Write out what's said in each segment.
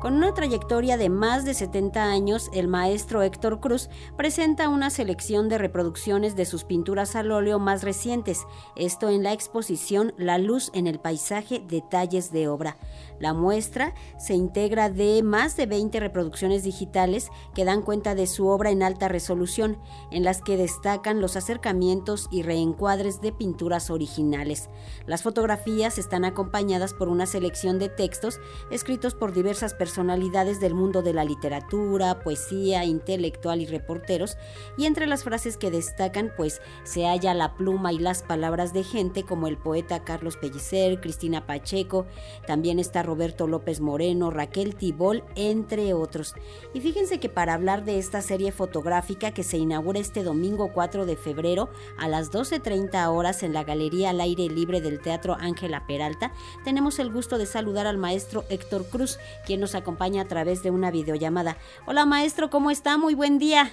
Con una trayectoria de más de 70 años, el maestro Héctor Cruz presenta una selección de reproducciones de sus pinturas al óleo más recientes, esto en la exposición La luz en el paisaje, detalles de obra. La muestra se integra de más de 20 reproducciones digitales que dan cuenta de su obra en alta resolución, en las que destacan los acercamientos y reencuadres de pinturas originales. Las fotografías están acompañadas por una selección de textos escritos por diversas personas personalidades del mundo de la literatura, poesía, intelectual y reporteros, y entre las frases que destacan pues se halla la pluma y las palabras de gente como el poeta Carlos Pellicer, Cristina Pacheco, también está Roberto López Moreno, Raquel Tibol, entre otros. Y fíjense que para hablar de esta serie fotográfica que se inaugura este domingo 4 de febrero a las 12.30 horas en la Galería al Aire Libre del Teatro Ángela Peralta, tenemos el gusto de saludar al maestro Héctor Cruz, quien nos acompaña a través de una videollamada. Hola maestro, ¿cómo está? Muy buen día.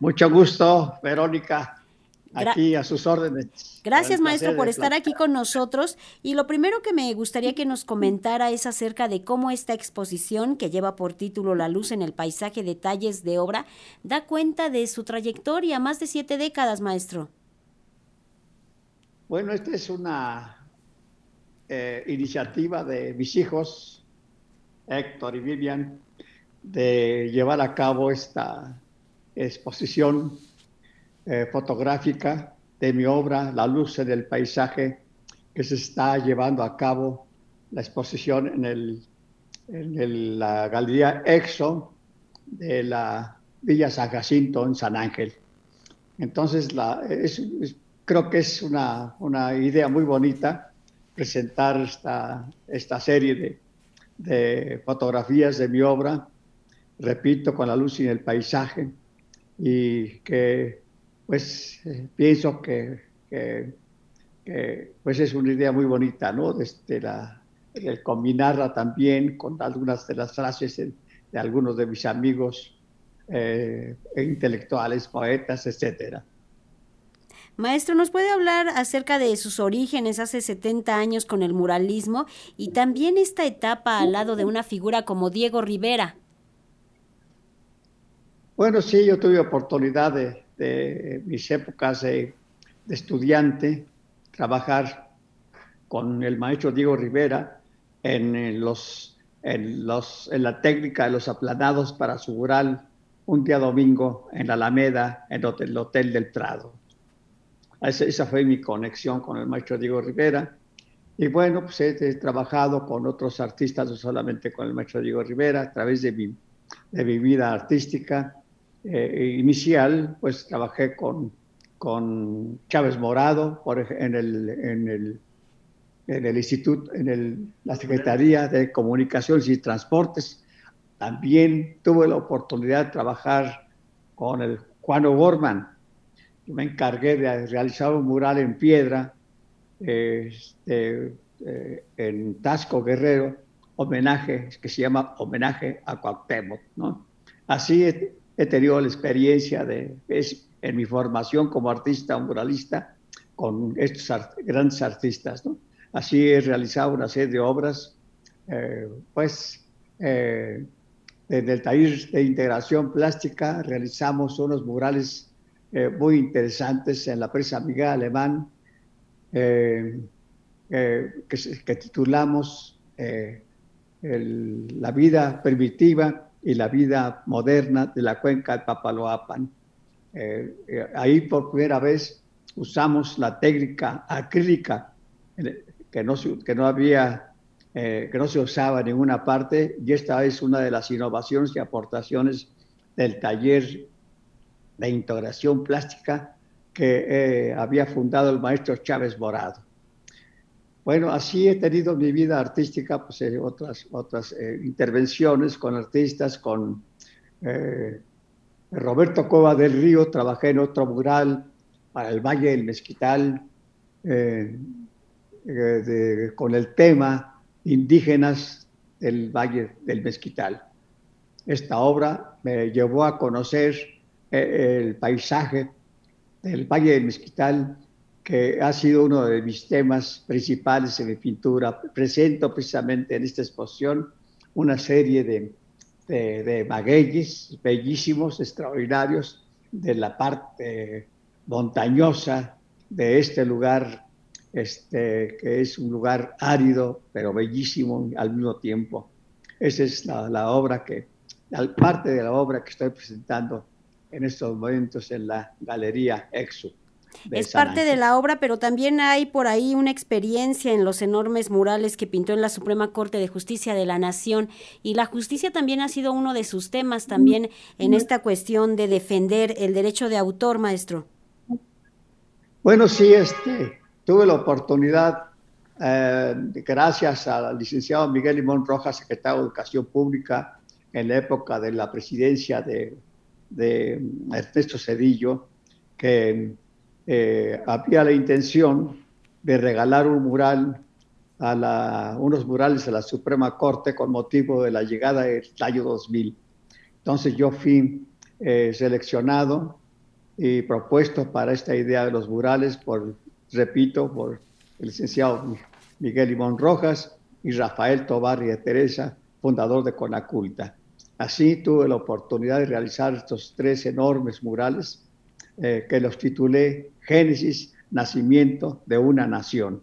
Mucho gusto, Verónica. Aquí a sus órdenes. Gracias, maestro, por estar aquí con nosotros. Y lo primero que me gustaría que nos comentara es acerca de cómo esta exposición, que lleva por título La luz en el paisaje, detalles de obra, da cuenta de su trayectoria, más de siete décadas, maestro. Bueno, esta es una eh, iniciativa de mis hijos, Héctor y Vivian, de llevar a cabo esta exposición eh, fotográfica de mi obra, La luz en el paisaje, que se está llevando a cabo la exposición en, el, en la Galería Exo de la Villa San Jacinto en San Ángel. Entonces, la, creo que es una, una, idea muy bonita presentar esta, esta serie de, de fotografías de mi obra, repito, con la luz y el paisaje, y que pues eh, pienso que, pues es una idea muy bonita, ¿no? Desde la, el combinarla también con algunas de las frases de, algunos de mis amigos eh, intelectuales, poetas, etcétera. Maestro, ¿nos puede hablar acerca de sus orígenes hace 70 años con el muralismo y también esta etapa al lado de una figura como Diego Rivera? Bueno, sí, yo tuve oportunidad de, mis épocas de, estudiante trabajar con el maestro Diego Rivera en, los, en, los, en la técnica de los aplanados para su mural un día domingo en la Alameda, en el Hotel del Prado. Esa, fue mi conexión con el maestro Diego Rivera. Y bueno, pues he, trabajado con otros artistas, no solamente con el maestro Diego Rivera, a través de mi, de mi vida artística eh, inicial, pues trabajé con, con Chávez Morado por, en, el, en, el, en el Instituto, en el, la Secretaría de Comunicaciones y Transportes. También tuve la oportunidad de trabajar con el Juan O'Gorman, me encargué de realizar un mural en piedra este, eh, en Tasco Guerrero, homenaje, que se llama Homenaje a Cuauhtémoc, ¿no? Así he, tenido la experiencia de, en mi formación como artista muralista con estos grandes artistas, ¿no? Así he realizado una serie de obras, eh, pues, eh, desde el taller de integración plástica realizamos unos murales eh, muy interesantes en la prensa amiga alemán eh, eh, que, titulamos La vida primitiva y la vida moderna de la cuenca del Papaloapan. ahí por primera vez usamos la técnica acrílica que no, que no había que no se usaba en ninguna parte y esta es una de las innovaciones y aportaciones del taller la integración plástica que eh, había fundado el maestro Chávez Morado. Bueno, así he tenido mi vida artística, pues eh, otras, otras eh, intervenciones con artistas, con Roberto Cova del Río, trabajé en otro mural para el Valle del Mezquital, con el tema indígenas del Valle del Mezquital. Esta obra me llevó a conocer eh, el paisaje del Valle del Mezquital, que ha sido uno de mis temas principales en mi pintura. Presento precisamente en esta exposición una serie de, de, magueyes bellísimos, extraordinarios, de la parte montañosa de este lugar, este, que es un lugar árido, pero bellísimo al mismo tiempo. Esa es la, la obra que, la parte de la obra que estoy presentando en estos momentos en la Galería Exu. Es parte de la obra, pero también hay por ahí una experiencia en los enormes murales que pintó en la Suprema Corte de Justicia de la Nación. Y la justicia también ha sido uno de sus temas también en esta cuestión de defender el derecho de autor, maestro. Bueno, sí, este, tuve la oportunidad, eh, gracias al licenciado Miguel Limón Rojas, secretario de Educación Pública, en la época de la presidencia de, de Ernesto Cedillo, que eh, había la intención de regalar un mural a la, unos murales a la Suprema Corte con motivo de la llegada del año 2000. Entonces yo fui eh, seleccionado y propuesto para esta idea de los murales por, repito, por el licenciado Miguel Limón Rojas y Rafael Tobar y Teresa, fundador de Conaculta. Así tuve la oportunidad de realizar estos tres enormes murales eh, que los titulé Génesis, Nacimiento de una Nación.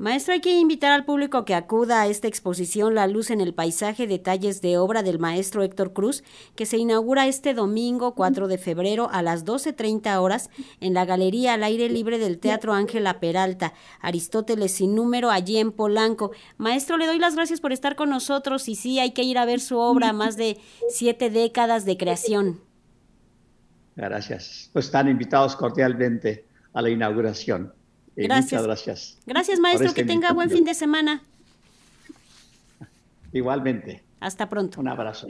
Maestro, hay que invitar al público que acuda a esta exposición La Luz en el Paisaje, detalles de obra del maestro Héctor Cruz, que se inaugura este domingo 4 de febrero a las 12.30 horas en la Galería al Aire Libre del Teatro Ángela Peralta, Aristóteles sin número, allí en Polanco. Maestro, le doy las gracias por estar con nosotros y sí, hay que ir a ver su obra, más de siete décadas de creación. Gracias. Pues están invitados cordialmente a la inauguración. Gracias. Muchas gracias. Gracias, maestro. Que tenga buen fin de semana. Igualmente. Hasta pronto. Un abrazo.